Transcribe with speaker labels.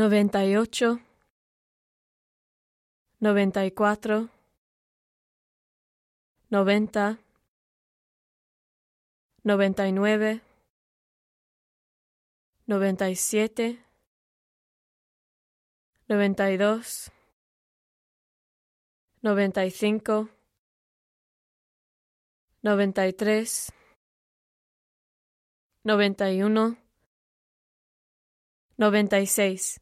Speaker 1: noventa y ocho, noventa y cuatro, noventa, noventa y nueve, noventa y siete, noventa y dos, noventa y cinco, noventa y tres, noventa y uno, noventa y seis.